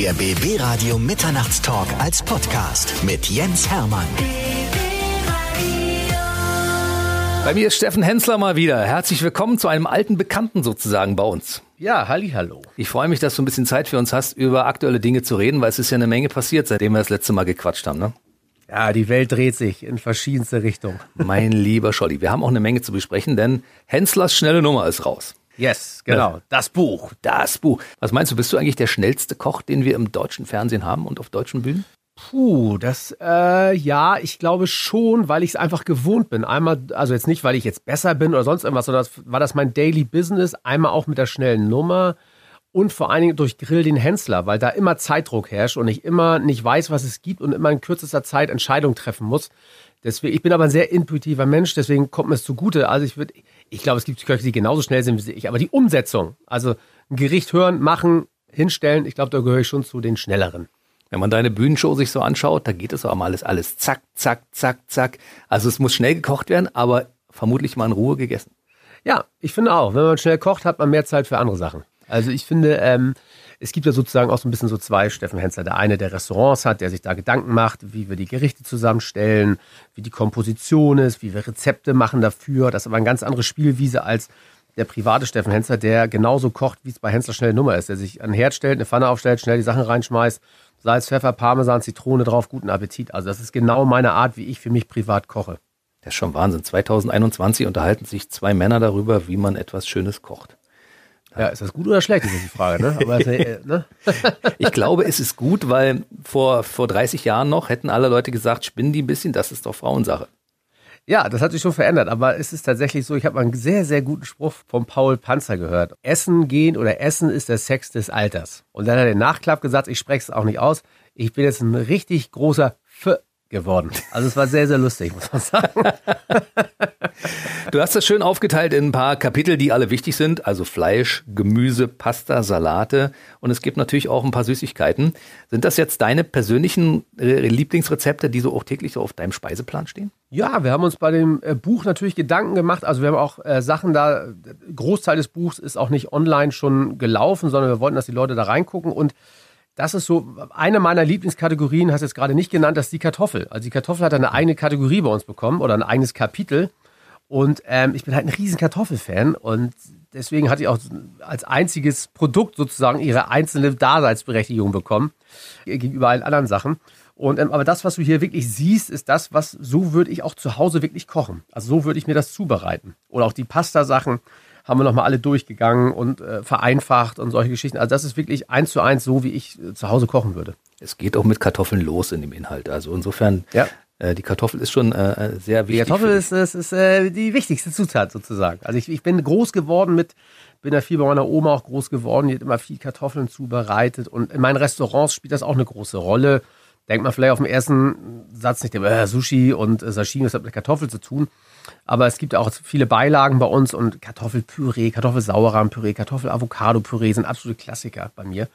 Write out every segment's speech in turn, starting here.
Der BB Radio Mitternachtstalk als Podcast mit Jens Hermann. Bei mir ist Steffen Hensler mal wieder. Herzlich willkommen zu einem alten Bekannten sozusagen bei uns. Ja, halli, hallo. Ich freue mich, dass du ein bisschen Zeit für uns hast, über aktuelle Dinge zu reden, weil es ist ja eine Menge passiert, seitdem wir das letzte Mal gequatscht haben. Ne? Ja, die Welt dreht sich in verschiedenste Richtungen. Mein lieber Scholli, wir haben auch eine Menge zu besprechen, denn Henslers schnelle Nummer ist raus. Yes, genau. Ja. Das Buch. Das Buch. Was meinst du, bist du eigentlich der schnellste Koch, den wir im deutschen Fernsehen haben und auf deutschen Bühnen? Puh, das, äh, ja, ich glaube schon, weil ich es einfach gewohnt bin. Einmal, also jetzt nicht, weil ich jetzt besser bin oder sonst irgendwas, sondern das, war das mein Daily Business. Einmal auch mit der schnellen Nummer und vor allen Dingen durch Grill den Hensler, weil da immer Zeitdruck herrscht und ich immer nicht weiß, was es gibt und immer in kürzester Zeit Entscheidungen treffen muss. Deswegen, ich bin aber ein sehr intuitiver Mensch, deswegen kommt mir es zugute. Also ich würde, ich glaube, es gibt Köche, die genauso schnell sind wie ich, aber die Umsetzung, also ein Gericht hören, machen, hinstellen, ich glaube, da gehöre ich schon zu den schnelleren. Wenn man deine Bühnenshow sich so anschaut, da geht es auch mal alles, alles zack, zack, zack, zack. Also es muss schnell gekocht werden, aber vermutlich mal in Ruhe gegessen. Ja, ich finde auch. Wenn man schnell kocht, hat man mehr Zeit für andere Sachen. Also ich finde, ähm, es gibt ja sozusagen auch so ein bisschen so zwei Steffen Hensler. Der eine, der Restaurants hat, der sich da Gedanken macht, wie wir die Gerichte zusammenstellen, wie die Komposition ist, wie wir Rezepte machen dafür. Das ist aber eine ganz andere Spielwiese als der private Steffen Hensler, der genauso kocht, wie es bei Hensler schnell Nummer ist. Der sich an den Herd stellt, eine Pfanne aufstellt, schnell die Sachen reinschmeißt, Salz, Pfeffer, Parmesan, Zitrone drauf, guten Appetit. Also das ist genau meine Art, wie ich für mich privat koche. Das ist schon Wahnsinn. 2021 unterhalten sich zwei Männer darüber, wie man etwas Schönes kocht. Ja, ist das gut oder schlecht, ist die Frage, ne? Aber, äh, ne? ich glaube, es ist gut, weil vor, vor 30 Jahren noch hätten alle Leute gesagt, spinnen die ein bisschen, das ist doch Frauensache. Ja, das hat sich schon verändert, aber es ist tatsächlich so, ich habe mal einen sehr, sehr guten Spruch von Paul Panzer gehört. Essen gehen oder Essen ist der Sex des Alters. Und dann hat er den Nachklapp gesagt, ich spreche es auch nicht aus, ich bin jetzt ein richtig großer F geworden. Also es war sehr, sehr lustig, muss man sagen. Du hast das schön aufgeteilt in ein paar Kapitel, die alle wichtig sind. Also Fleisch, Gemüse, Pasta, Salate und es gibt natürlich auch ein paar Süßigkeiten. Sind das jetzt deine persönlichen äh, Lieblingsrezepte, die so auch täglich so auf deinem Speiseplan stehen? Ja, wir haben uns bei dem äh, Buch natürlich Gedanken gemacht. Also wir haben auch äh, Sachen da, Großteil des Buchs ist auch nicht online schon gelaufen, sondern wir wollten, dass die Leute da reingucken und das ist so eine meiner Lieblingskategorien, hast du jetzt gerade nicht genannt, das ist die Kartoffel. Also die Kartoffel hat eine eigene Kategorie bei uns bekommen oder ein eigenes Kapitel. Und ähm, ich bin halt ein riesen Kartoffelfan und deswegen hatte ich auch als einziges Produkt sozusagen ihre einzelne Daseinsberechtigung bekommen gegenüber allen anderen Sachen. Und ähm, aber das, was du hier wirklich siehst, ist das, was so würde ich auch zu Hause wirklich kochen. Also so würde ich mir das zubereiten. Oder auch die Pasta-Sachen haben wir nochmal alle durchgegangen und äh, vereinfacht und solche Geschichten. Also das ist wirklich eins zu eins so, wie ich äh, zu Hause kochen würde. Es geht auch mit Kartoffeln los in dem Inhalt. Also insofern, ja. äh, die Kartoffel ist schon äh, äh sehr wichtig. Die Kartoffel ist, ist, ist äh, die wichtigste Zutat sozusagen. Also ich, ich bin groß geworden mit, bin ja viel bei meiner Oma auch groß geworden, die hat immer viel Kartoffeln zubereitet und in meinen Restaurants spielt das auch eine große Rolle. Denkt man vielleicht auf den ersten Satz nicht, äh, Sushi und Sashimi, das hat mit Kartoffel zu tun. Aber es gibt auch viele Beilagen bei uns und Kartoffelpüree, Kartoffelsauerrahmpüree, Kartoffel-Avocado-Püree sind absolute Klassiker bei mir.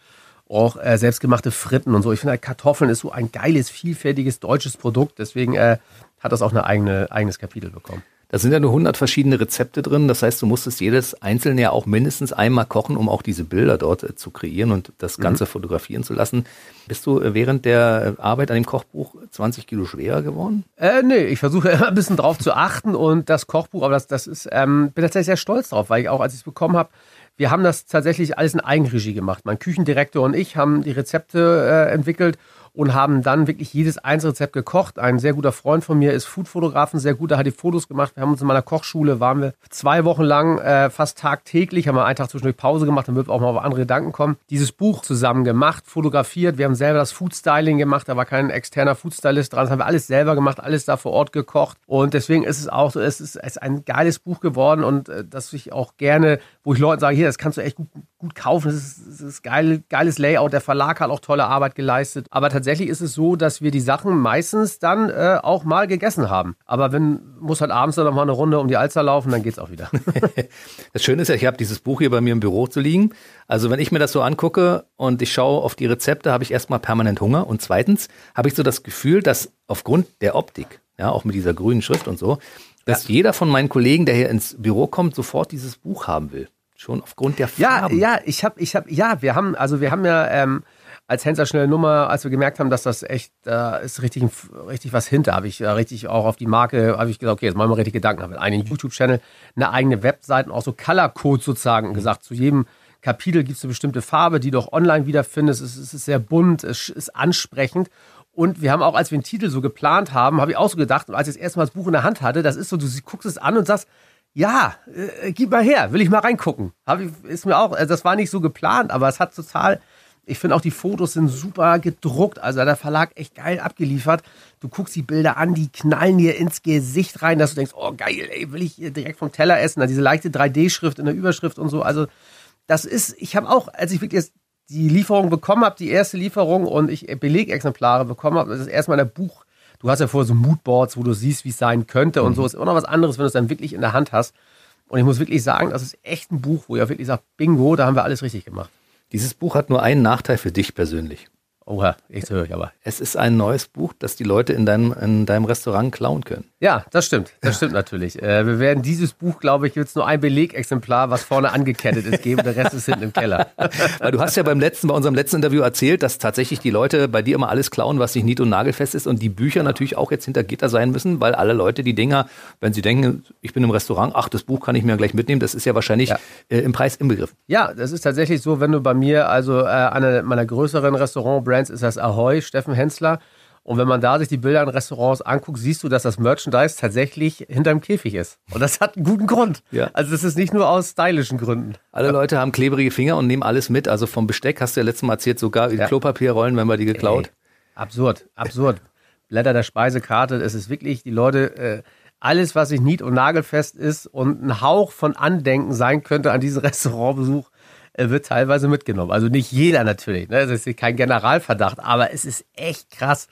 Auch äh, selbstgemachte Fritten und so. Ich finde, Kartoffeln ist so ein geiles, vielfältiges deutsches Produkt. Deswegen äh, hat das auch ein eigene, eigenes Kapitel bekommen. Da sind ja nur 100 verschiedene Rezepte drin. Das heißt, du musstest jedes einzelne ja auch mindestens einmal kochen, um auch diese Bilder dort äh, zu kreieren und das Ganze mhm. fotografieren zu lassen. Bist du äh, während der Arbeit an dem Kochbuch 20 Kilo schwerer geworden? Äh, nee, ich versuche immer ein bisschen drauf zu achten und das Kochbuch, aber das, das ist, ähm, bin tatsächlich sehr stolz drauf, weil ich auch, als ich es bekommen habe, wir haben das tatsächlich alles in Eigenregie gemacht. Mein Küchendirektor und ich haben die Rezepte äh, entwickelt und haben dann wirklich jedes Einzelrezept gekocht. Ein sehr guter Freund von mir ist Foodfotograf, sehr guter, hat die Fotos gemacht. Wir haben uns in meiner Kochschule, waren wir zwei Wochen lang äh, fast tagtäglich, haben wir einen Tag zwischendurch Pause gemacht, damit wir auch mal auf andere Gedanken kommen. Dieses Buch zusammen gemacht, fotografiert. Wir haben selber das Foodstyling gemacht, da war kein externer Foodstylist dran. Das haben wir alles selber gemacht, alles da vor Ort gekocht. Und deswegen ist es auch so, es ist, es ist ein geiles Buch geworden und äh, dass ich auch gerne, wo ich Leuten sage, hier, das kannst du echt gut, gut kaufen. Das ist, das ist geil, geiles Layout. Der Verlag hat auch tolle Arbeit geleistet. Aber tatsächlich ist es so, dass wir die Sachen meistens dann äh, auch mal gegessen haben. Aber wenn, muss halt abends dann noch mal eine Runde um die Alster laufen, dann geht's auch wieder. das Schöne ist ja, ich habe dieses Buch hier bei mir im Büro zu liegen. Also wenn ich mir das so angucke und ich schaue auf die Rezepte, habe ich erstmal permanent Hunger. Und zweitens habe ich so das Gefühl, dass aufgrund der Optik, ja, auch mit dieser grünen Schrift und so, dass ja. jeder von meinen Kollegen, der hier ins Büro kommt, sofort dieses Buch haben will. Schon aufgrund der Farben. Ja, ja, ich habe, ich habe, ja, wir haben, also wir haben ja, ähm, als Händler schnelle Nummer, als wir gemerkt haben, dass das echt, da ist richtig, richtig was hinter, habe ich äh, richtig auch auf die Marke, habe ich gesagt, okay, jetzt machen wir richtig Gedanken, habe einen YouTube-Channel, eine eigene Webseite und auch so Color-Code sozusagen gesagt. Zu jedem Kapitel gibt es eine bestimmte Farbe, die du auch online wiederfindest. Es, es ist sehr bunt, es ist ansprechend. Und wir haben auch, als wir den Titel so geplant haben, habe ich auch so gedacht, als ich das erste Mal das Buch in der Hand hatte, das ist so, du guckst es an und sagst, ja, äh, gib mal her, will ich mal reingucken. Hab ich, ist mir auch, also das war nicht so geplant, aber es hat total ich finde auch die Fotos sind super gedruckt. Also hat der Verlag echt geil abgeliefert. Du guckst die Bilder an, die knallen dir ins Gesicht rein, dass du denkst, oh geil, ey, will ich direkt vom Teller essen. Da diese leichte 3D-Schrift in der Überschrift und so. Also das ist, ich habe auch, als ich wirklich die Lieferung bekommen habe, die erste Lieferung und ich Belegexemplare bekommen habe, das ist erstmal der Buch. Du hast ja vorher so Moodboards, wo du siehst, wie es sein könnte mhm. und so. Ist immer noch was anderes, wenn du es dann wirklich in der Hand hast. Und ich muss wirklich sagen, das ist echt ein Buch, wo ihr wirklich sagt, bingo, da haben wir alles richtig gemacht. Dieses Buch hat nur einen Nachteil für dich persönlich. Oha, jetzt höre ich aber. Es ist ein neues Buch, das die Leute in deinem, in deinem Restaurant klauen können. Ja, das stimmt. Das stimmt natürlich. Äh, wir werden dieses Buch, glaube ich, jetzt nur ein Belegexemplar, was vorne angekettet ist, geben. Der Rest ist hinten im Keller. Weil du hast ja beim letzten, bei unserem letzten Interview erzählt, dass tatsächlich die Leute bei dir immer alles klauen, was nicht nied- und nagelfest ist und die Bücher natürlich auch jetzt hinter Gitter sein müssen, weil alle Leute die Dinger, wenn sie denken, ich bin im Restaurant, ach, das Buch kann ich mir gleich mitnehmen, das ist ja wahrscheinlich ja. Äh, im Preis inbegriffen. Ja, das ist tatsächlich so, wenn du bei mir, also äh, einer meiner größeren Restaurant-Brands ist das Ahoy, Steffen Hensler. Und wenn man da sich die Bilder in Restaurants anguckt, siehst du, dass das Merchandise tatsächlich hinterm Käfig ist. Und das hat einen guten Grund. Ja. Also das ist nicht nur aus stylischen Gründen. Alle Leute haben klebrige Finger und nehmen alles mit. Also vom Besteck hast du ja letztes Mal erzählt, sogar ja. Klopapierrollen, wenn man die geklaut. Ey, absurd, absurd. Blätter der Speisekarte, es ist wirklich, die Leute, äh, alles, was nicht nied- und nagelfest ist und ein Hauch von Andenken sein könnte an diesen Restaurantbesuch, wird teilweise mitgenommen. Also nicht jeder natürlich, ne? das ist kein Generalverdacht, aber es ist echt krass,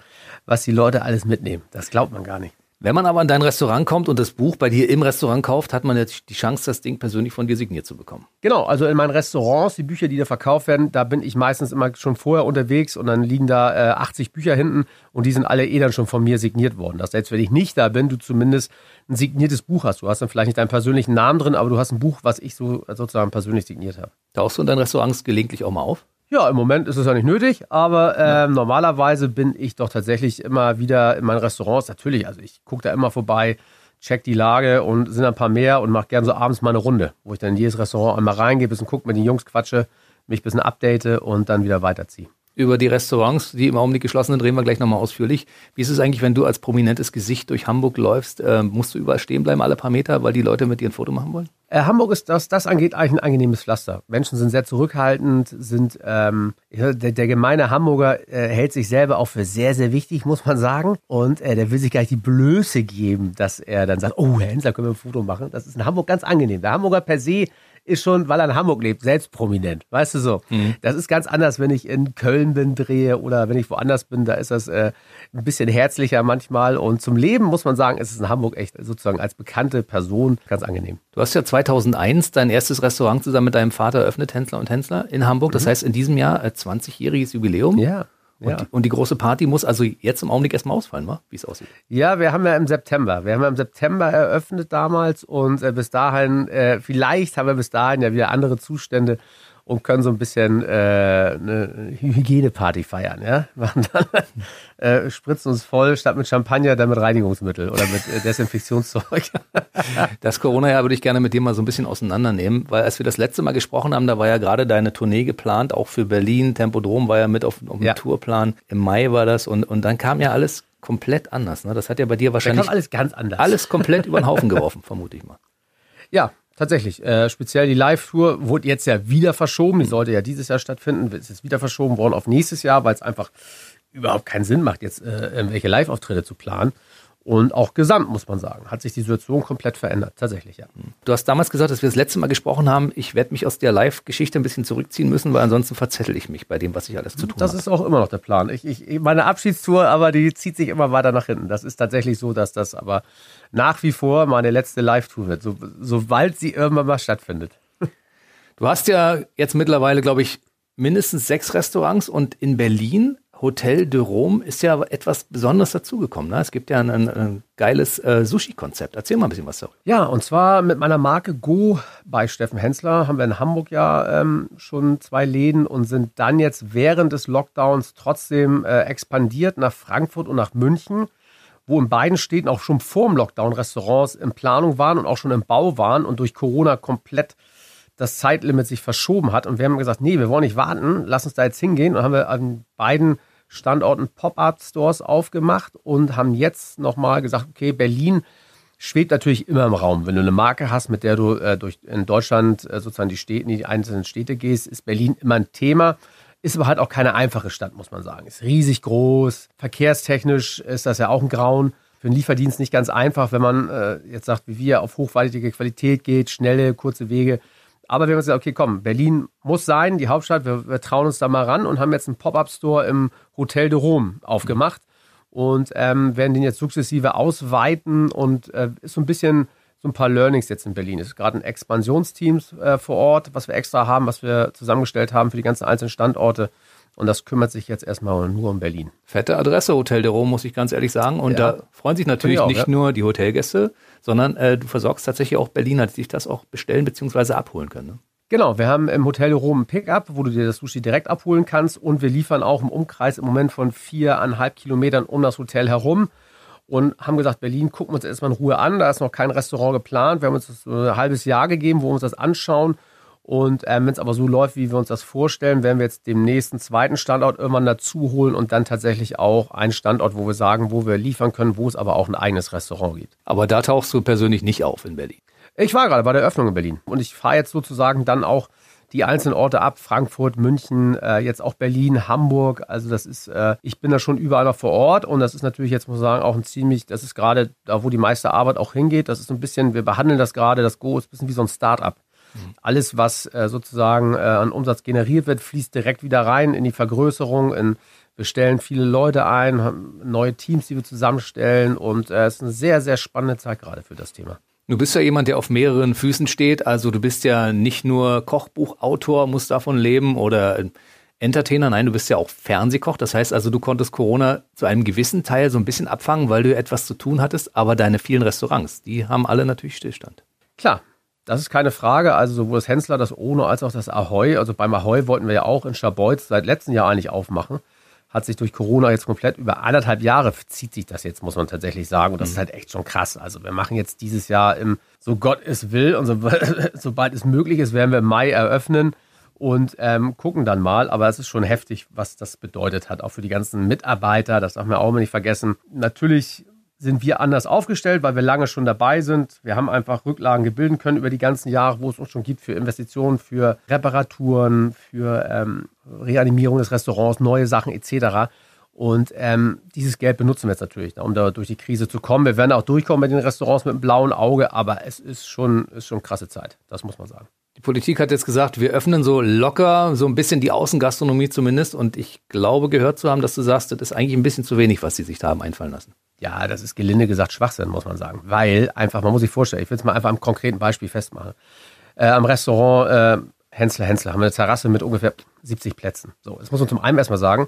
was die Leute alles mitnehmen. Das glaubt man gar nicht. Wenn man aber in dein Restaurant kommt und das Buch bei dir im Restaurant kauft, hat man jetzt die Chance, das Ding persönlich von dir signiert zu bekommen. Genau, also in meinen Restaurants, die Bücher, die da verkauft werden, da bin ich meistens immer schon vorher unterwegs und dann liegen da äh, 80 Bücher hinten und die sind alle eh dann schon von mir signiert worden. Dass selbst wenn ich nicht da bin, du zumindest ein signiertes Buch hast. Du hast dann vielleicht nicht deinen persönlichen Namen drin, aber du hast ein Buch, was ich so sozusagen persönlich signiert habe. Tauchst du in deinen Restaurants gelegentlich auch mal auf? Ja, im Moment ist es ja nicht nötig, aber äh, ja. normalerweise bin ich doch tatsächlich immer wieder in meinen Restaurants. Natürlich, also ich gucke da immer vorbei, check die Lage und sind ein paar mehr und mache gern so abends mal eine Runde, wo ich dann in jedes Restaurant einmal reingehe, bisschen gucke, mit den Jungs quatsche, mich ein bisschen update und dann wieder weiterziehe über die Restaurants, die im Augenblick geschlossen sind, reden wir gleich nochmal ausführlich. Wie ist es eigentlich, wenn du als prominentes Gesicht durch Hamburg läufst? Äh, musst du überall stehen bleiben, alle paar Meter, weil die Leute mit dir ein Foto machen wollen? Äh, Hamburg ist, was das angeht, eigentlich ein angenehmes Pflaster. Menschen sind sehr zurückhaltend, sind ähm, der, der gemeine Hamburger äh, hält sich selber auch für sehr, sehr wichtig, muss man sagen. Und äh, der will sich gar nicht die Blöße geben, dass er dann sagt, oh, Herr Hensler, können wir ein Foto machen? Das ist in Hamburg ganz angenehm. Der Hamburger per se ist schon, weil er in Hamburg lebt, selbst prominent. Weißt du so? Mhm. Das ist ganz anders, wenn ich in Köln bin, drehe oder wenn ich woanders bin, da ist das äh, ein bisschen herzlicher manchmal. Und zum Leben muss man sagen, ist es in Hamburg echt sozusagen als bekannte Person ganz angenehm. Du hast ja 2001 dein erstes Restaurant zusammen mit deinem Vater eröffnet, Hensler und Hensler in Hamburg. Das mhm. heißt, in diesem Jahr 20-jähriges Jubiläum. Ja. Und, ja. die, und, die, große Party muss also jetzt im Augenblick erstmal ausfallen, wie es aussieht. Ja, wir haben ja im September. Wir haben ja im September eröffnet damals und äh, bis dahin, äh, vielleicht haben wir bis dahin ja wieder andere Zustände und können so ein bisschen äh, eine Hygieneparty feiern. Ja? Machen dann, äh, spritzen uns voll statt mit Champagner, dann mit Reinigungsmittel oder mit äh, Desinfektionszeug. das Corona-Jahr würde ich gerne mit dir mal so ein bisschen auseinandernehmen, weil als wir das letzte Mal gesprochen haben, da war ja gerade deine Tournee geplant, auch für Berlin. Tempodrom war ja mit auf, auf dem ja. Tourplan. Im Mai war das und, und dann kam ja alles komplett anders. Ne? Das hat ja bei dir wahrscheinlich. Alles ganz anders. Alles komplett über den Haufen geworfen, vermute ich mal. Ja, Tatsächlich. Äh, speziell die Live-Tour wurde jetzt ja wieder verschoben. Die sollte ja dieses Jahr stattfinden. Ist jetzt wieder verschoben worden auf nächstes Jahr, weil es einfach überhaupt keinen Sinn macht, jetzt äh, irgendwelche Live-Auftritte zu planen. Und auch gesamt, muss man sagen, hat sich die Situation komplett verändert. Tatsächlich, ja. Du hast damals gesagt, dass wir das letzte Mal gesprochen haben, ich werde mich aus der Live-Geschichte ein bisschen zurückziehen müssen, weil ansonsten verzettel ich mich bei dem, was ich alles zu tun habe. Das ist auch immer noch der Plan. Ich, ich, meine Abschiedstour, aber die zieht sich immer weiter nach hinten. Das ist tatsächlich so, dass das aber nach wie vor meine letzte Live-Tour wird, so, sobald sie irgendwann mal stattfindet. Du hast ja jetzt mittlerweile, glaube ich, mindestens sechs Restaurants und in Berlin Hotel de Rome ist ja etwas Besonderes dazugekommen. Ne? Es gibt ja ein, ein, geiles äh, Sushi-Konzept. Erzähl mal ein bisschen was darüber. Ja, und zwar mit meiner Marke Go bei Steffen Hensler haben wir in Hamburg ja ähm, schon zwei Läden und sind dann jetzt während des Lockdowns trotzdem äh, expandiert nach Frankfurt und nach München, wo in beiden Städten auch schon vor dem Lockdown Restaurants in Planung waren und auch schon im Bau waren und durch Corona komplett das Zeitlimit sich verschoben hat. Und wir haben gesagt, nee, wir wollen nicht warten, lass uns da jetzt hingehen. Und haben wir an beiden Standorten Pop-Up-Stores aufgemacht und haben jetzt nochmal gesagt, okay, Berlin schwebt natürlich immer im Raum. Wenn du eine Marke hast, mit der du äh, durch in Deutschland äh, sozusagen die Städte, die einzelnen Städte gehst, ist Berlin immer ein Thema. Ist aber halt auch keine einfache Stadt, muss man sagen. Ist riesig groß. Verkehrstechnisch ist das ja auch ein Grauen. Für einen Lieferdienst nicht ganz einfach, wenn man äh, jetzt sagt, wie wir, auf hochwertige Qualität geht, schnelle, kurze Wege. Aber wir haben gesagt, okay, komm, Berlin muss sein, die Hauptstadt, wir, wir trauen uns da mal ran und haben jetzt einen Pop-Up-Store im Hotel de Rome aufgemacht und ähm, werden den jetzt sukzessive ausweiten und äh, ist so ein bisschen so ein paar Learnings jetzt in Berlin. Es ist gerade ein Expansionsteam äh, vor Ort, was wir extra haben, was wir zusammengestellt haben für die ganzen einzelnen Standorte. Und das kümmert sich jetzt erstmal nur um Berlin. Fette Adresse, Hotel de Rome, muss ich ganz ehrlich sagen. Und ja. da freuen sich natürlich auch, nicht ja. nur die Hotelgäste, sondern äh, du versorgst tatsächlich auch Berliner, die sich das auch bestellen bzw. abholen können. Ne? Genau, wir haben im Hotel de Rome ein Pickup, wo du dir das Sushi direkt abholen kannst. Und wir liefern auch im Umkreis im Moment von viereinhalb Kilometern um das Hotel herum und haben gesagt, Berlin gucken wir uns erstmal in Ruhe an. Da ist noch kein Restaurant geplant. Wir haben uns das so ein halbes Jahr gegeben, wo wir uns das anschauen und ähm, wenn es aber so läuft, wie wir uns das vorstellen, werden wir jetzt dem nächsten zweiten Standort irgendwann dazu holen und dann tatsächlich auch einen Standort, wo wir sagen, wo wir liefern können, wo es aber auch ein eigenes Restaurant gibt. Aber da tauchst du persönlich nicht auf in Berlin. Ich war gerade bei der Eröffnung in Berlin und ich fahre jetzt sozusagen dann auch die einzelnen Orte ab, Frankfurt, München, äh, jetzt auch Berlin, Hamburg. Also das ist, äh, ich bin da schon überall noch vor Ort und das ist natürlich jetzt muss ich sagen auch ein ziemlich, das ist gerade da, wo die meiste Arbeit auch hingeht. Das ist so ein bisschen, wir behandeln das gerade, das Go ist ein bisschen wie so ein Start-up. Alles, was äh, sozusagen äh, an Umsatz generiert wird, fließt direkt wieder rein in die Vergrößerung. In, wir stellen viele Leute ein, haben neue Teams, die wir zusammenstellen und äh, es ist eine sehr, sehr spannende Zeit gerade für das Thema. Du bist ja jemand, der auf mehreren Füßen steht. Also du bist ja nicht nur Kochbuchautor, musst davon leben oder Entertainer. Nein, du bist ja auch Fernsehkoch. Das heißt also, du konntest Corona zu einem gewissen Teil so ein bisschen abfangen, weil du etwas zu tun hattest. Aber deine vielen Restaurants, die haben alle natürlich Stillstand. Klar, das ist keine Frage. Also sowohl das Hensler, das Ono als auch das Ahoy. Also beim Ahoy wollten wir ja auch in Schabolz seit letztem Jahr eigentlich aufmachen. Hat sich durch Corona jetzt komplett über anderthalb Jahre zieht sich das jetzt, muss man tatsächlich sagen. Und das mhm. ist halt echt schon krass. Also wir machen jetzt dieses Jahr im, so Gott es will und so, sobald es möglich ist, werden wir im Mai eröffnen und ähm, gucken dann mal. Aber es ist schon heftig, was das bedeutet hat, auch für die ganzen Mitarbeiter. Das darf man auch mal nicht vergessen. Natürlich sind wir anders aufgestellt, weil wir lange schon dabei sind. Wir haben einfach Rücklagen gebilden können über die ganzen Jahre, wo es uns schon gibt für Investitionen, für Reparaturen, für ähm, Reanimierung des Restaurants, neue Sachen etc. Und ähm, dieses Geld benutzen wir jetzt natürlich, um da durch die Krise zu kommen. Wir werden auch durchkommen mit den Restaurants mit einem blauen Auge, aber es ist schon, ist schon krasse Zeit, das muss man sagen. Die Politik hat jetzt gesagt, wir öffnen so locker, so ein bisschen die Außengastronomie zumindest. Und ich glaube, gehört zu haben, dass du sagst, das ist eigentlich ein bisschen zu wenig, was sie sich da haben einfallen lassen. Ja, das ist gelinde gesagt Schwachsinn, muss man sagen. Weil einfach, man muss sich vorstellen, ich will es mal einfach am konkreten Beispiel festmachen. Äh, am Restaurant äh, Hensler Hensler haben wir eine Terrasse mit ungefähr 70 Plätzen. So, jetzt muss man zum einen erstmal sagen,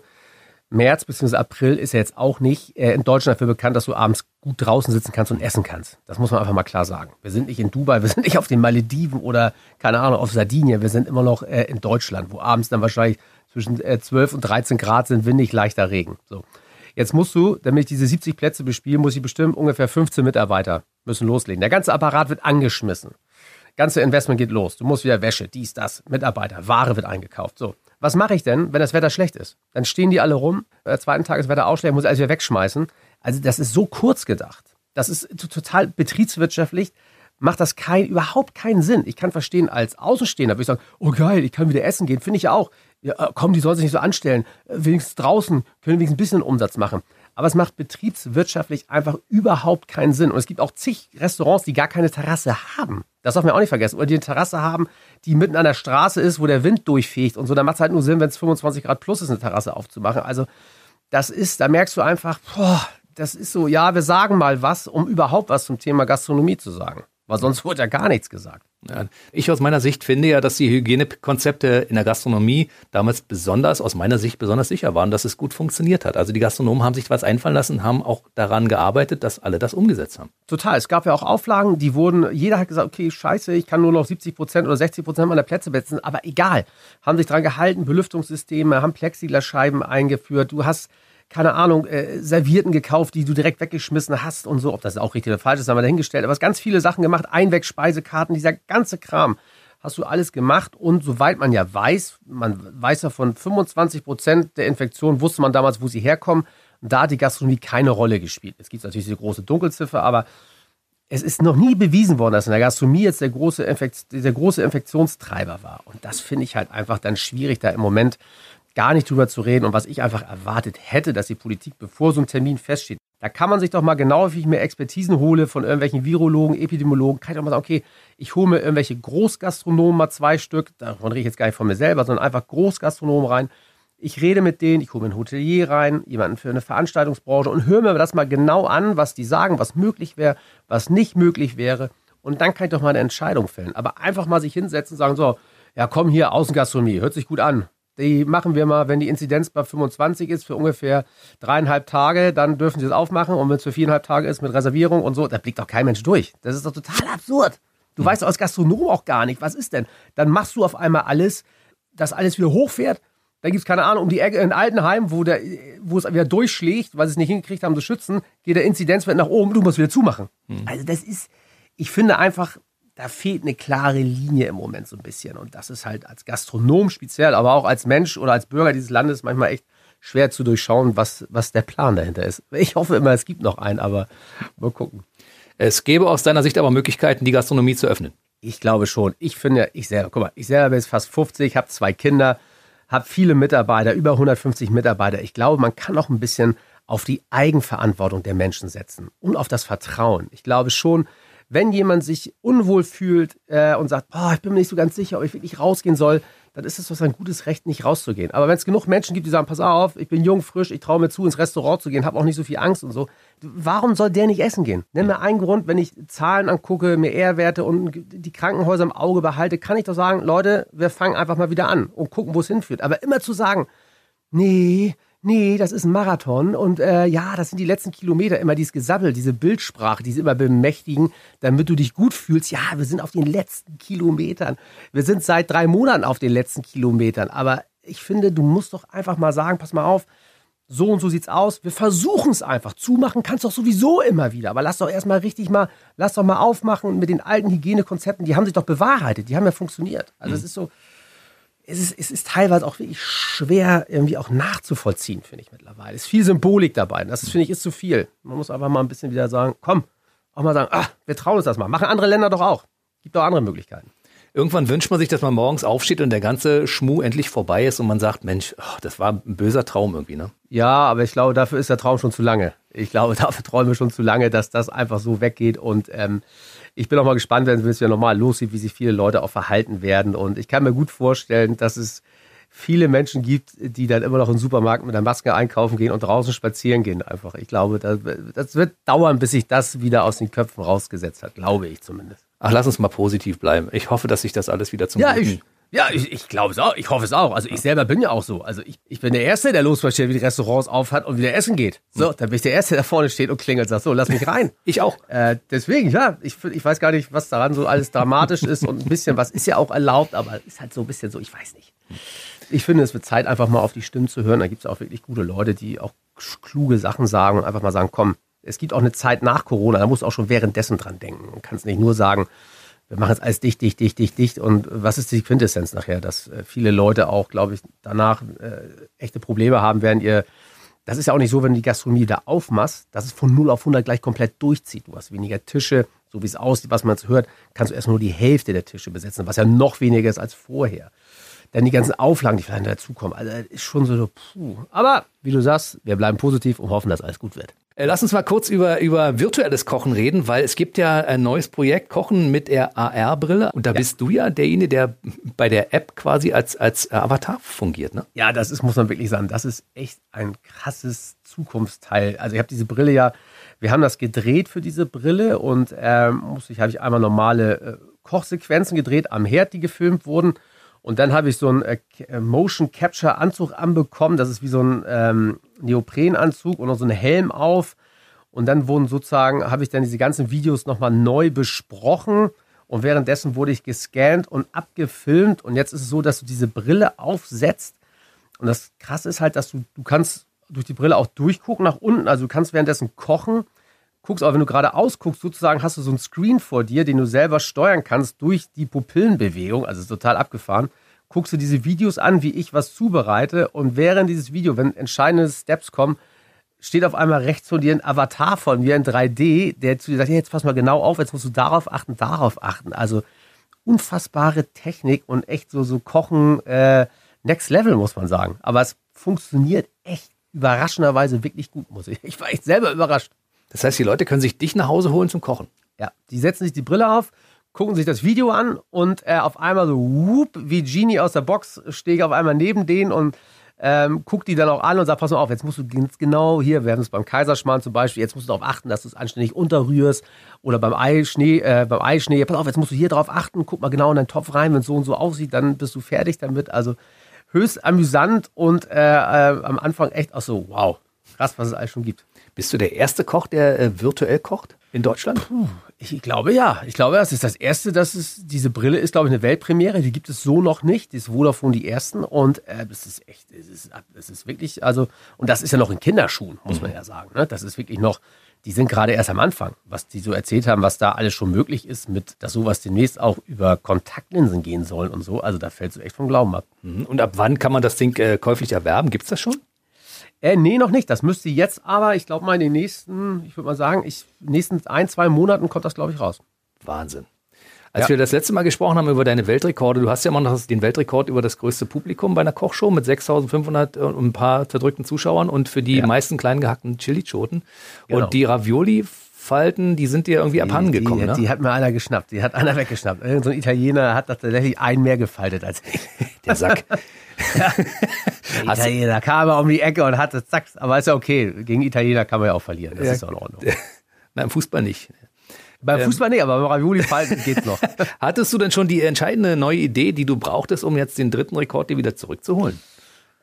März bzw. April ist ja jetzt auch nicht äh, in Deutschland dafür bekannt, dass du abends gut draußen sitzen kannst und essen kannst. Das muss man einfach mal klar sagen. Wir sind nicht in Dubai, wir sind nicht auf den Malediven oder, keine Ahnung, auf Sardinien. Wir sind immer noch äh, in Deutschland, wo abends dann wahrscheinlich zwischen äh, 12 und 13 Grad sind, windig, leichter Regen. So. Jetzt musst du, damit ich diese 70 Plätze bespiele, muss ich bestimmt ungefähr 15 Mitarbeiter müssen loslegen. Der ganze Apparat wird angeschmissen. Ganze Investment geht los. Du musst wieder Wäsche, dies, das, Mitarbeiter, Ware wird eingekauft. So. Was mache ich denn, wenn das Wetter schlecht ist? Dann stehen die alle rum, der zweiten Tag ist Wetter ausschlägt, muss ich alles wieder wegschmeißen. Also das ist so kurz gedacht. Das ist total betriebswirtschaftlich macht das kein, überhaupt keinen Sinn. Ich kann verstehen, als Außenstehender würde ich sagen, oh geil, ich kann wieder essen gehen, finde ich auch. Ja, äh, komm, die sollen sich nicht so anstellen. Äh, wenigstens draußen können wenigstens ein bisschen Umsatz machen. Aber es macht betriebswirtschaftlich einfach überhaupt keinen Sinn. Und es gibt auch zig Restaurants, die gar keine Terrasse haben. Das darf man auch nicht vergessen. Oder die eine Terrasse haben, die mitten an der Straße ist, wo der Wind durchfegt und so. Da macht es halt nur Sinn, wenn es 25 Grad plus ist, eine Terrasse aufzumachen. Also das ist, da merkst du einfach, boah, das ist so, ja, wir sagen mal was, um überhaupt was zum Thema Gastronomie zu sagen. Weil sonst wurde ja gar nichts gesagt. Ich aus meiner Sicht finde ja, dass die Hygienekonzepte in der Gastronomie damals besonders, aus meiner Sicht besonders sicher waren, dass es gut funktioniert hat. Also die Gastronomen haben sich was einfallen lassen, haben auch daran gearbeitet, dass alle das umgesetzt haben. Total. Es gab ja auch Auflagen, die wurden, jeder hat gesagt, okay, scheiße, ich kann nur noch 70 Prozent oder 60 Prozent meiner Plätze besetzen, aber egal. Haben sich dran gehalten, Belüftungssysteme, haben Plexiglasscheiben eingeführt. Du hast keine Ahnung, äh, Servierten gekauft, die du direkt weggeschmissen hast und so. Ob das auch richtig oder falsch ist, haben wir dahingestellt. Aber es ganz viele Sachen gemacht. Einwegspeisekarten, dieser ganze Kram. Hast du alles gemacht und soweit man ja weiß, man weiß ja von 25 Prozent der Infektionen, wusste man damals, wo sie herkommen. Da hat die Gastronomie keine Rolle gespielt. Es gibt natürlich diese große Dunkelziffer, aber es ist noch nie bewiesen worden, dass in der Gastronomie jetzt der große, Infekt, der große Infektionstreiber war. Und das finde ich halt einfach dann schwierig, da im Moment gar nicht drüber zu reden und was ich einfach erwartet hätte, dass die Politik, bevor so ein Termin feststeht, da kann man sich doch mal genau, wie ich mir Expertisen hole von irgendwelchen Virologen, Epidemiologen, kann ich doch mal sagen, okay, ich hole mir irgendwelche Großgastronomen mal zwei Stück, davon rede ich jetzt gar nicht von mir selber, sondern einfach Großgastronomen rein. Ich rede mit denen, ich hole mir einen Hotelier rein, jemanden für eine Veranstaltungsbranche und höre mir das mal genau an, was die sagen, was möglich wäre, was nicht möglich wäre. Und dann kann ich doch mal eine Entscheidung fällen. Aber einfach mal sich hinsetzen und sagen, so, ja komm hier, Außengastronomie, hört sich gut an. Die machen wir mal, wenn die Inzidenz bei 25 ist, für ungefähr dreieinhalb Tage, dann dürfen sie es aufmachen. Und wenn es für viereinhalb Tage ist mit Reservierung und so, da blickt doch kein Mensch durch. Das ist doch total absurd. Du mhm. weißt als Gastronom auch gar nicht, was ist denn? Dann machst du auf einmal alles, dass alles wieder hochfährt. Dann gibt es keine Ahnung, um die Ecke in Altenheim, wo, der, wo es wieder durchschlägt, weil sie es nicht hingekriegt haben zu schützen, geht der Inzidenzwert nach oben, du musst wieder zumachen. Mhm. Also das ist, ich finde einfach, da fehlt eine klare Linie im Moment so ein bisschen. Und das ist halt als Gastronom speziell, aber auch als Mensch oder als Bürger dieses Landes manchmal echt schwer zu durchschauen, was, was der Plan dahinter ist. Ich hoffe immer, es gibt noch einen, aber mal gucken. Es gäbe aus deiner Sicht aber Möglichkeiten, die Gastronomie zu öffnen. Ich glaube schon. Ich finde, ich selber, guck mal, ich selber bin jetzt fast 50, habe zwei Kinder, habe viele Mitarbeiter, über 150 Mitarbeiter. Ich glaube, man kann auch ein bisschen auf die Eigenverantwortung der Menschen setzen und auf das Vertrauen. Ich glaube schon, wenn jemand sich unwohl fühlt äh, und sagt, oh, ich bin mir nicht so ganz sicher, ob ich wirklich rausgehen soll, dann ist es doch sein gutes Recht, nicht rauszugehen. Aber wenn es genug Menschen gibt, die sagen, pass auf, ich bin jung, frisch, ich traue mir zu, ins Restaurant zu gehen, habe auch nicht so viel Angst und so, warum soll der nicht essen gehen? Nenn mir einen Grund, wenn ich Zahlen angucke, mir R-Werte und die Krankenhäuser im Auge behalte, kann ich doch sagen, Leute, wir fangen einfach mal wieder an und gucken, wo es hinführt. Aber immer zu sagen, nee, nee, das ist ein Marathon und äh, ja, das sind die letzten Kilometer, immer dieses Gesabbel, diese Bildsprache, die sie immer bemächtigen, damit du dich gut fühlst. Ja, wir sind auf den letzten Kilometern. Wir sind seit drei Monaten auf den letzten Kilometern. Aber ich finde, du musst doch einfach mal sagen, pass mal auf, so und so sieht's aus. Wir versuchen es einfach. Zumachen kannst doch sowieso immer wieder. Aber lass doch erstmal richtig mal, lass doch mal aufmachen mit den alten Hygienekonzepten. Die haben sich doch bewahrheitet. Die haben ja funktioniert. Also mhm. es ist so, es ist, es ist teilweise auch wirklich schwer irgendwie auch nachzuvollziehen, finde ich mittlerweile. Es ist viel Symbolik dabei. Das finde ich ist zu viel. Man muss einfach mal ein bisschen wieder sagen, komm, auch mal sagen, ah, wir trauen uns das mal. Machen andere Länder doch auch. Gibt doch andere Möglichkeiten. Irgendwann wünscht man sich, dass man morgens aufsteht und der ganze Schmuh endlich vorbei ist und man sagt, Mensch, oh, das war ein böser Traum irgendwie, ne? Ja, aber ich glaube, dafür ist der Traum schon zu lange. Ich glaube, dafür träumen wir schon zu lange, dass das einfach so weggeht und ähm, ich bin auch mal gespannt, wenn es ja nochmal lossieht, wie sich viele Leute auch verhalten werden. Und ich kann mir gut vorstellen, dass es viele Menschen gibt, die dann immer noch im Supermarkt mit der Maske einkaufen gehen und draußen spazieren gehen einfach. Ich glaube, das, das wird dauern, bis sich das wieder aus den Köpfen rausgesetzt hat, glaube ich zumindest. Ach, lass uns mal positiv bleiben. Ich hoffe, dass sich das alles wieder zum ja, Guten ich, ja, ich, ich glaube es auch. Ich hoffe es auch. Also ich selber bin ja auch so. Also ich, ich bin der Erste, der losmarschiert, wie die Restaurants aufhat und wieder essen geht. So, hm. dann bin ich der Erste, der vorne steht und klingelt und sagt, so, lass mich rein. ich auch. Äh, deswegen, ja, ich, ich weiß gar nicht, was daran so alles dramatisch ist und ein bisschen was ist ja auch erlaubt, aber ist halt so ein bisschen so, ich weiß nicht. Ich finde, es wird Zeit, einfach mal auf die Stimmen zu hören. Da gibt es auch wirklich gute Leute, die auch kluge Sachen sagen und einfach mal sagen, komm, es gibt auch eine Zeit nach Corona, da musst du auch schon währenddessen dran denken. Man kann es nicht nur sagen, wir machen jetzt alles dicht, dicht, dicht, dicht, dicht. Und was ist die Quintessenz nachher? Dass äh, viele Leute auch, glaube ich, danach äh, echte Probleme haben werden. Ihr, das ist ja auch nicht so, wenn du die Gastronomie da aufmachst, dass es von 0 auf 100 gleich komplett durchzieht. Du hast weniger Tische, so wie es aussieht, was man jetzt hört, kannst du erst nur die Hälfte der Tische besetzen, was ja noch weniger ist als vorher. Dann die ganzen Auflagen, die vielleicht dazukommen. Also ist schon so, puh. Aber wie du sagst, wir bleiben positiv und hoffen, dass alles gut wird. Äh, lass uns mal kurz über, über virtuelles Kochen reden, weil es gibt ja ein neues Projekt Kochen mit der AR-Brille. Und da ja. bist du ja derjenige, der bei der App quasi als, als Avatar fungiert, ne? Ja, das ist, muss man wirklich sagen, das ist echt ein krasses Zukunftsteil. Also ich habe diese Brille ja, wir haben das gedreht für diese Brille und ähm, muss ich, habe ich einmal normale äh, Kochsequenzen gedreht am Herd, die gefilmt wurden. Und dann habe ich so einen äh, Motion Capture Anzug anbekommen. Das ist wie so ein ähm, Neoprenanzug und noch so einen Helm auf. Und dann wurden sozusagen, habe ich dann diese ganzen Videos nochmal neu besprochen. Und währenddessen wurde ich gescannt und abgefilmt. Und jetzt ist es so, dass du diese Brille aufsetzt. Und das Krasse ist halt, dass du, du kannst durch die Brille auch durchgucken nach unten. Also du kannst währenddessen kochen, guckst, aber wenn du gerade ausguckst, sozusagen hast du so einen Screen vor dir, den du selber steuern kannst durch die Pupillenbewegung. Also total abgefahren. Guckst du diese Videos an, wie ich was zubereite. Und während dieses Video, wenn entscheidende Steps kommen, steht auf einmal rechts von dir ein Avatar von mir in 3D, der zu dir sagt, hey, jetzt pass mal genau auf, jetzt musst du darauf achten, darauf achten. Also unfassbare Technik und echt so, so Kochen äh, Next Level, muss man sagen. Aber es funktioniert echt überraschenderweise wirklich gut, muss ich. Ich war echt selber überrascht. Das heißt, die Leute können sich dich nach Hause holen zum Kochen. Ja, die setzen sich die Brille auf, gucken sich das Video an und äh, auf einmal so, whoop, wie Genie aus der Box, stehe ich auf einmal neben denen und ähm, guck die dann auch an und sag, pass mal auf, jetzt musst du ganz genau hier, wir haben es beim Kaiserschmarrn zum Beispiel, jetzt musst du darauf achten, dass du es anständig unterrührst oder beim Eischnee, äh, beim Eischnee, pass auf, jetzt musst du hier drauf achten, guck mal genau in deinen Topf rein, wenn es so und so aussieht, dann bist du fertig damit. Also höchst amüsant und äh, äh, am Anfang echt auch so, wow, krass, was es alles schon gibt. Bist du der erste Koch, der äh, virtuell kocht in Deutschland? Puh, ich glaube ja. Ich glaube, das ist das erste, dass es diese Brille ist, glaube ich, eine Weltpremiere. Die gibt es so noch nicht. Die ist Vodafone die ersten und äh, das ist echt, es ist, es ist wirklich, also und das ist ja noch in Kinderschuhen, muss man ja sagen. Ne? Das ist wirklich noch, die sind gerade erst am Anfang, was die so erzählt haben, was da alles schon möglich ist, mit dass sowas demnächst auch über Kontaktlinsen gehen soll und so. Also da fällst du echt vom Glauben ab. Mhm. Und ab wann kann man das Ding äh, käuflich erwerben? Gibt es das schon? Äh, nee, noch nicht. Das müsste jetzt aber, ich glaube mal in den nächsten, ich würde mal sagen, ich, nächsten ein, zwei Monaten kommt das, glaube ich, raus. Wahnsinn. Als ja. wir das letzte Mal gesprochen haben über deine Weltrekorde, du hast ja immer noch den Weltrekord über das größte Publikum bei einer Kochshow mit 6500 und ein paar verdrückten Zuschauern und für die ja. meisten kleinen gehackten Chili-Choten. Genau. Und die Ravioli Falten, die sind dir irgendwie abhanden gekommen, die, ne? Die hat mir einer geschnappt, die hat einer weggeschnappt. So ein Italiener hat tatsächlich einen mehr gefaltet als ich. Der Sack. ja. Der Italiener kam um die Ecke und hatte zack, aber ist ja okay. Gegen Italiener kann man ja auch verlieren, das ja. ist auch in Ordnung. Na, im Fußball nicht. Beim ähm. Fußball nicht, aber beim Ravioli-Falten geht's noch. Hattest du denn schon die entscheidende neue Idee, die du brauchtest, um jetzt den dritten Rekord dir wieder zurückzuholen?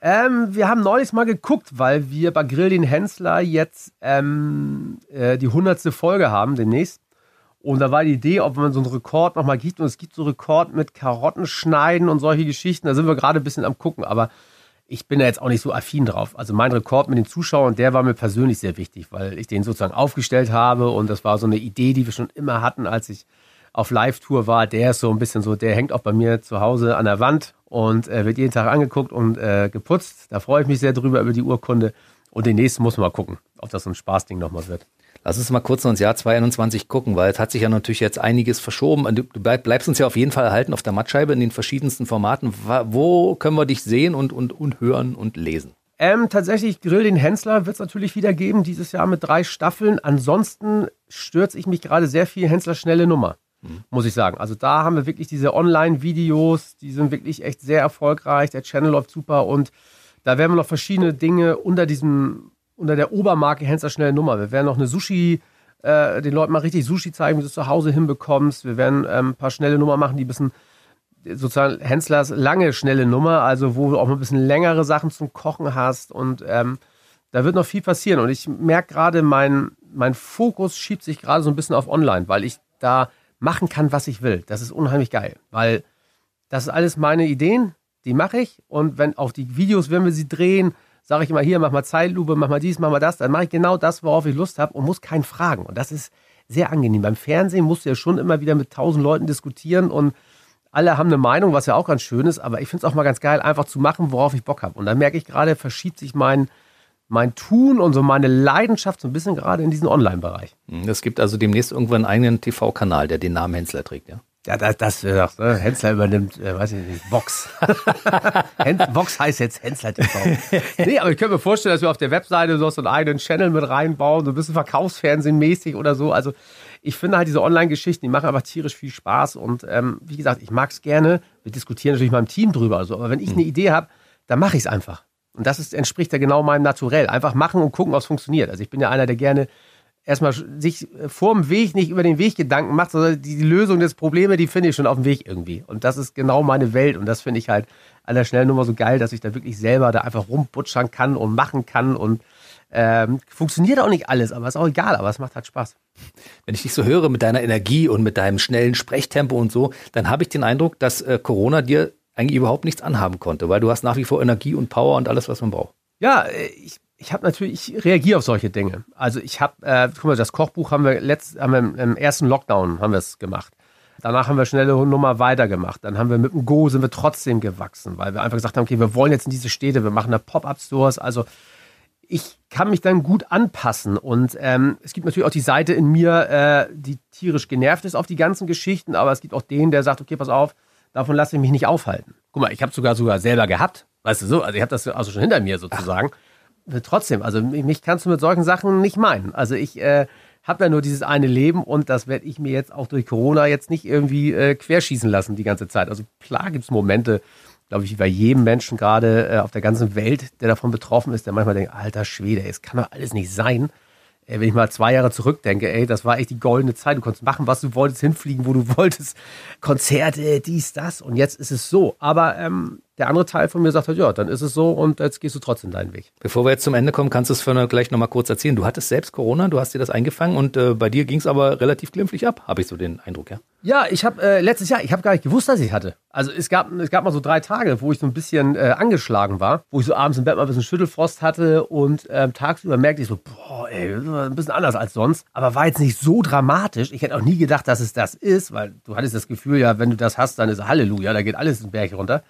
Ähm, wir haben neulich mal geguckt, weil wir bei Grill den Hensler jetzt ähm, äh, die hundertste Folge haben demnächst. Und da war die Idee, ob man so einen Rekord nochmal gibt. Und es gibt so Rekord mit Karotten schneiden und solche Geschichten. Da sind wir gerade ein bisschen am gucken. Aber ich bin da jetzt auch nicht so affin drauf. Also mein Rekord mit den Zuschauern, der war mir persönlich sehr wichtig, weil ich den sozusagen aufgestellt habe. Und das war so eine Idee, die wir schon immer hatten, als ich auf Live-Tour war. Der ist so ein bisschen so, der hängt auch bei mir zu Hause an der Wand und äh, wird jeden Tag angeguckt und äh, geputzt. Da freue ich mich sehr drüber, über die Urkunde. Und den nächsten muss man mal gucken, ob das so ein Spaßding nochmal wird. Lass uns mal kurz noch ins Jahr 2021 gucken, weil es hat sich ja natürlich jetzt einiges verschoben. Du bleibst uns ja auf jeden Fall erhalten auf der Mattscheibe in den verschiedensten Formaten. Wo können wir dich sehen und, und, und hören und lesen? Ähm, tatsächlich, Grill den Hensler wird es natürlich wieder geben, dieses Jahr mit drei Staffeln. Ansonsten stürze ich mich gerade sehr viel Hensler schnelle Nummer muss ich sagen. Also da haben wir wirklich diese Online-Videos, die sind wirklich echt sehr erfolgreich. Der Channel läuft super und da werden wir noch verschiedene Dinge unter diesem, unter der Obermarke Hensler schnelle Nummer. Wir werden noch eine Sushi, äh, den Leuten mal richtig Sushi zeigen, wie du es zu Hause hinbekommst. Wir werden ähm, ein paar schnelle Nummer machen, die ein bisschen sozusagen Henslers lange, schnelle Nummer, also wo du auch mal ein bisschen längere Sachen zum Kochen hast und ähm, da wird noch viel passieren. Und ich merke gerade, mein, mein Fokus schiebt sich gerade so ein bisschen auf Online, weil ich da machen kann, was ich will. Das ist unheimlich geil, weil das ist alles meine Ideen, die mache ich. Und wenn auf die Videos, wenn wir sie drehen, sage ich immer hier, mach mal Zeitlupe, mach mal dies, mach mal das, dann mache ich genau das, worauf ich Lust habe und muss keinen fragen. Und das ist sehr angenehm. Beim Fernsehen musst du ja schon immer wieder mit tausend Leuten diskutieren und alle haben eine Meinung, was ja auch ganz schön ist, aber ich finde es auch mal ganz geil, einfach zu machen, worauf ich Bock habe. Und dann merke ich gerade, verschiebt sich mein, mein Tun und so meine Leidenschaft so ein bisschen gerade in diesen Online-Bereich. Es gibt also demnächst irgendwann einen eigenen TV-Kanal, der den Namen Hensler trägt, ja? Ja, das, das äh, ne? Hensler übernimmt, äh, weiß ich nicht, Vox. Vox heißt jetzt Hensler TV. nee, aber ich könnte mir vorstellen, dass wir auf der Webseite so einen eigenen Channel mit reinbauen, so ein bisschen Verkaufsfernsehen mäßig oder so. Also ich finde halt diese Online-Geschichten, die machen einfach tierisch viel Spaß und ähm, wie gesagt, ich mag es gerne. Wir diskutieren natürlich mal im Team drüber, also, aber wenn ich eine Idee habe, dann mache ich es einfach. Und das ist, entspricht ja genau meinem Naturell. Einfach machen und gucken, ob es funktioniert. Also ich bin ja einer, der gerne erstmal sich vorm Weg nicht über den Weg Gedanken macht, sondern die, Lösung des Problems, die finde ich schon auf dem Weg irgendwie. Und das ist genau meine Welt und das finde ich halt an der Schnellnummer so geil, dass ich da wirklich selber da einfach rumbutschern kann und machen kann und ähm, funktioniert auch nicht alles, aber ist auch egal, aber es macht halt Spaß. Wenn ich dich so höre mit deiner Energie und mit deinem schnellen Sprechtempo und so, dann habe ich den Eindruck, dass äh, Corona dir eigentlich überhaupt nichts anhaben konnte, weil du hast nach wie vor Energie und Power und alles, was man braucht. Ja, äh, ich, ich habe natürlich, ich reagiere auf solche Dinge. Also ich habe, äh, guck mal, das Kochbuch haben wir letzt, haben wir im, ersten Lockdown haben wir es gemacht. Danach haben wir schnelle Nummer weitergemacht. Dann haben wir mit dem Go sind wir trotzdem gewachsen, weil wir einfach gesagt haben, okay, wir wollen jetzt in diese Städte, wir machen da Pop-up-Stores. Also ich kann mich dann gut anpassen. Und ähm, es gibt natürlich auch die Seite in mir, äh, die tierisch genervt ist auf die ganzen Geschichten, aber es gibt auch den, der sagt, okay, pass auf, davon lasse ich mich nicht aufhalten. Guck mal, ich habe sogar sogar selber gehabt, weißt du so, also ich habe das also schon hinter mir sozusagen. Ach. Trotzdem, also mich kannst du mit solchen Sachen nicht meinen. Also ich äh, habe ja nur dieses eine Leben und das werde ich mir jetzt auch durch Corona jetzt nicht irgendwie äh, querschießen lassen die ganze Zeit. Also klar gibt es Momente, glaube ich, wie bei jedem Menschen gerade äh, auf der ganzen Welt, der davon betroffen ist, der manchmal denkt, alter Schwede, es kann doch alles nicht sein. Äh, wenn ich mal zwei Jahre zurückdenke, ey, das war echt die goldene Zeit. Du konntest machen, was du wolltest, hinfliegen, wo du wolltest, Konzerte, dies, das. Und jetzt ist es so. Aber ähm, der andere Teil von mir sagt halt, ja, dann ist es so und jetzt gehst du trotzdem deinen Weg. Bevor wir jetzt zum Ende kommen, kannst du es für gleich nochmal kurz erzählen. Du hattest selbst Corona, du hast dir das eingefangen und äh, bei dir ging es aber relativ glimpflich ab, habe ich so den Eindruck, ja? Ja, ich habe äh, letztes Jahr, ich habe gar nicht gewusst, dass ich hatte. Also es gab, es gab mal so drei Tage, wo ich so ein bisschen äh, angeschlagen war, wo ich so abends im Bett mal ein bisschen Schüttelfrost hatte und ähm, tagsüber merkte ich so, boah, ey, das ist ein bisschen anders als sonst. Aber war jetzt nicht so dramatisch. Ich hätte auch nie gedacht, dass es das ist, weil du hattest das Gefühl, ja, wenn du das hast, dann ist Halleluja, da geht alles den Berg runter.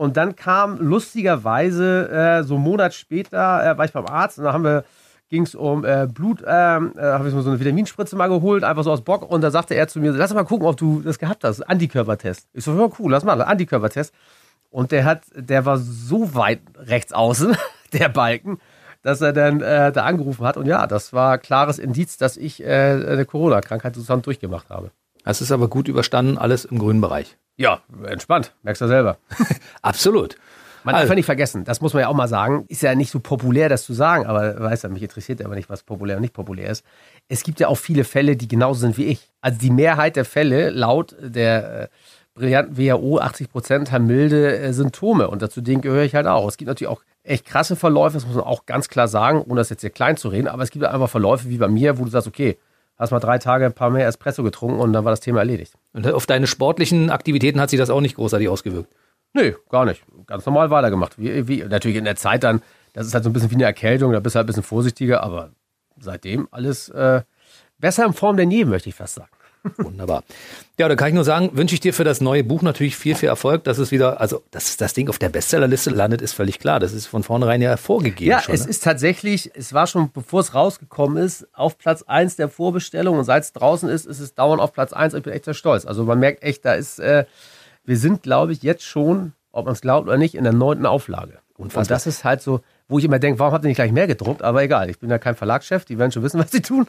Und dann kam lustigerweise äh, so einen Monat später, äh, war ich beim Arzt und da haben wir ging es um äh, Blut, ähm, äh, habe ich mir so eine Vitaminspritze mal geholt, einfach so aus Bock. Und da sagte er zu mir, lass mal gucken, ob du das gehabt hast. Antikörpertest. Ich so, ja cool, lass mal, Antikörpertest. Und der hat, der war so weit rechts außen, der Balken, dass er dann äh, da angerufen hat. Und ja, das war klares Indiz, dass ich äh, eine Corona-Krankheit sozusagen durchgemacht habe. Es ist aber gut überstanden, alles im grünen Bereich. Ja, entspannt. Merkst du selber. Absolut. Man darf also. ja nicht vergessen, das muss man ja auch mal sagen, ist ja nicht so populär, das zu sagen, aber weißt du, mich interessiert ja aber nicht, was populär und nicht populär ist. Es gibt ja auch viele Fälle, die genauso sind wie ich. Also die Mehrheit der Fälle, laut der äh, brillanten WHO, 80 Prozent haben milde äh, Symptome und dazu denen gehöre ich halt auch. Es gibt natürlich auch echt krasse Verläufe, das muss man auch ganz klar sagen, ohne das jetzt hier klein zu reden, aber es gibt einfach Verläufe wie bei mir, wo du sagst, okay, hast mal drei Tage ein paar mehr Espresso getrunken und dann war das Thema erledigt. Und auf deine sportlichen Aktivitäten hat sich das auch nicht großartig ausgewirkt? Nee, gar nicht. Ganz normal weitergemacht. Wie, wie, natürlich in der Zeit dann, das ist halt so ein bisschen wie eine Erkältung, da bist du halt ein bisschen vorsichtiger, aber seitdem alles äh, besser in Form denn je, möchte ich fast sagen. Wunderbar. Ja, da kann ich nur sagen, wünsche ich dir für das neue Buch natürlich viel, viel Erfolg. Dass es wieder, also, dass das Ding auf der Bestsellerliste landet, ist völlig klar. Das ist von vornherein ja vorgegeben. Ja, schon, es ne? ist tatsächlich, es war schon, bevor es rausgekommen ist, auf Platz 1 der Vorbestellung. Und seit es draußen ist, ist es dauernd auf Platz 1. Ich bin echt sehr stolz. Also, man merkt echt, da ist, äh, wir sind, glaube ich, jetzt schon, ob man es glaubt oder nicht, in der neunten Auflage. Unfassbar. Und das ist halt so, wo ich immer denke, warum habt ihr nicht gleich mehr gedruckt? Aber egal, ich bin ja kein Verlagschef, die werden schon wissen, was sie tun.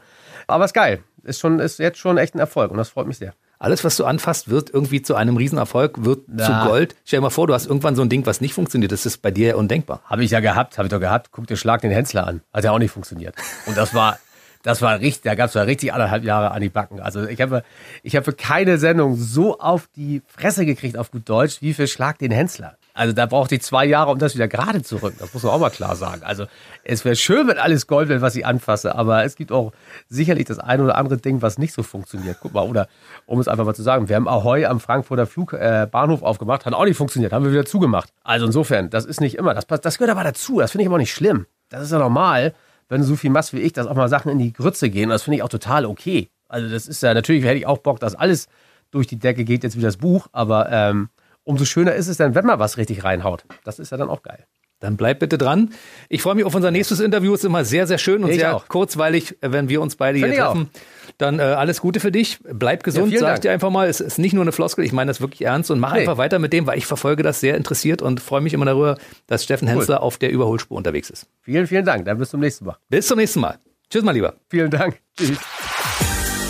Aber ist geil. Ist, schon, ist jetzt schon echt ein Erfolg und das freut mich sehr. Alles, was du anfasst, wird irgendwie zu einem Riesenerfolg, wird ja. zu Gold. Stell dir mal vor, du hast irgendwann so ein Ding, was nicht funktioniert. Das ist bei dir ja undenkbar. Habe ich ja gehabt, habe ich doch gehabt. Guck dir Schlag den Hensler an. Hat ja auch nicht funktioniert. Und das war, das war richtig, da gab es ja richtig anderthalb Jahre an die Backen. Also ich habe, ich habe für keine Sendung so auf die Fresse gekriegt, auf gut Deutsch, wie für Schlag den Hensler. Also da brauchte ich zwei Jahre, um das wieder gerade zu rücken. Das muss man auch mal klar sagen. Also es wäre schön, wenn alles Gold wäre, was ich anfasse, aber es gibt auch sicherlich das eine oder andere Ding, was nicht so funktioniert. Guck mal, oder um es einfach mal zu sagen, wir haben Ahoi am Frankfurter Flug, äh, aufgemacht, hat auch nicht funktioniert, haben wir wieder zugemacht. Also insofern, das ist nicht immer, das, das gehört aber dazu, das finde ich aber nicht schlimm. Das ist ja normal, wenn du so viel machst wie ich, dass auch mal Sachen in die Grütze gehen. Das finde ich auch total okay. Also das ist ja, natürlich hätte ich auch Bock, dass alles durch die Decke geht, jetzt wie das Buch, aber ähm, umso schöner ist es dann, wenn man was richtig reinhaut. Das ist ja dann auch geil. Dann bleib bitte dran. Ich freue mich auf unser nächstes Interview. Ist immer sehr, sehr schön und ich sehr auch. kurzweilig, wenn wir uns beide Find hier treffen. Auch. Dann äh, alles Gute für dich. Bleib gesund, ja, sag ich dir einfach mal. Es ist nicht nur eine Floskel, ich meine das wirklich ernst und mach hey. einfach weiter mit dem, weil ich verfolge das sehr interessiert und freue mich immer darüber, dass Steffen cool. Hensler auf der Überholspur unterwegs ist. Vielen, vielen Dank. Dann bis zum nächsten Mal. Bis zum nächsten Mal. Tschüss, mal lieber. Vielen Dank. Tschüss.